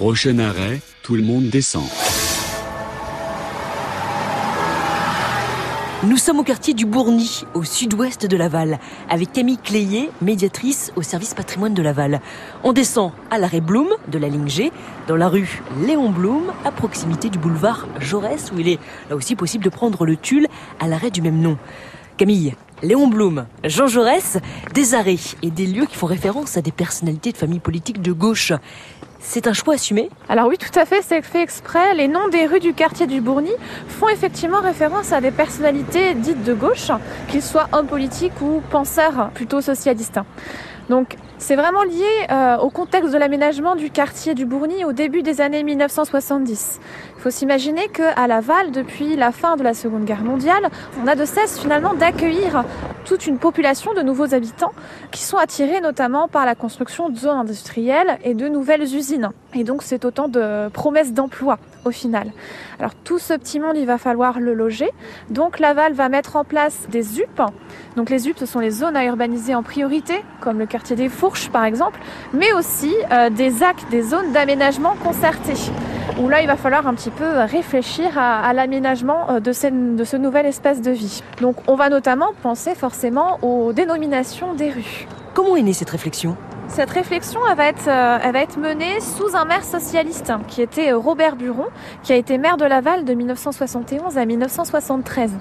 Prochain arrêt, tout le monde descend. Nous sommes au quartier du Bourny, au sud-ouest de Laval, avec Camille Cléier, médiatrice au service patrimoine de Laval. On descend à l'arrêt Blum de la ligne G, dans la rue Léon Blum, à proximité du boulevard Jaurès, où il est là aussi possible de prendre le tulle à l'arrêt du même nom. Camille, Léon Blum, Jean Jaurès, des arrêts et des lieux qui font référence à des personnalités de familles politiques de gauche. C'est un choix assumé Alors oui, tout à fait, c'est fait exprès. Les noms des rues du quartier du Bourny font effectivement référence à des personnalités dites de gauche, qu'ils soient hommes politiques ou penseurs plutôt socialistes. Donc c'est vraiment lié euh, au contexte de l'aménagement du quartier du Bourny au début des années 1970. Il faut s'imaginer qu'à Laval, depuis la fin de la Seconde Guerre mondiale, on a de cesse finalement d'accueillir toute une population de nouveaux habitants qui sont attirés notamment par la construction de zones industrielles et de nouvelles usines. Et donc c'est autant de promesses d'emploi au final. Alors tout ce petit monde, il va falloir le loger. Donc Laval va mettre en place des ZUP. Donc les ZUP, ce sont les zones à urbaniser en priorité, comme le quartier des Fourches par exemple, mais aussi euh, des actes, des zones d'aménagement concertés. Où là, il va falloir un petit peu réfléchir à, l'aménagement euh, de ce nouvel espace de vie. Donc on va notamment penser forcément aux dénominations des rues. Comment est née cette réflexion? Cette réflexion, elle va, être, euh, elle va être menée sous un maire socialiste qui était euh, Robert Buron, qui a été maire de Laval de 1971 à 1973.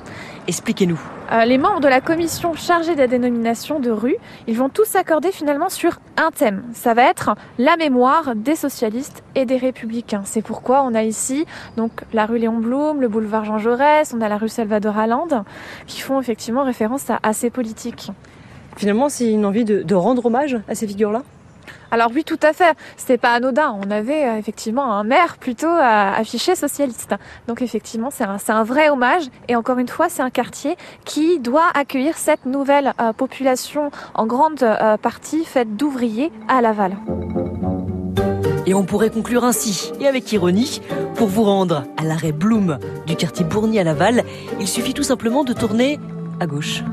Expliquez-nous. Euh, les membres de la commission chargée de la dénomination de rue, ils vont tous s'accorder finalement sur un thème. Ça va être la mémoire des socialistes et des républicains. C'est pourquoi on a ici donc la rue Léon Blum, le boulevard Jean Jaurès, on a la rue Salvador Allende, qui font effectivement référence à, à ces politiques. Finalement, c'est une envie de, de rendre hommage à ces figures-là alors oui, tout à fait. C'était pas anodin. On avait euh, effectivement un maire plutôt euh, affiché socialiste. Donc effectivement, c'est un, un, vrai hommage. Et encore une fois, c'est un quartier qui doit accueillir cette nouvelle euh, population en grande euh, partie faite d'ouvriers à Laval. Et on pourrait conclure ainsi, et avec ironie, pour vous rendre à l'arrêt Bloom du quartier Bourny à Laval, il suffit tout simplement de tourner à gauche.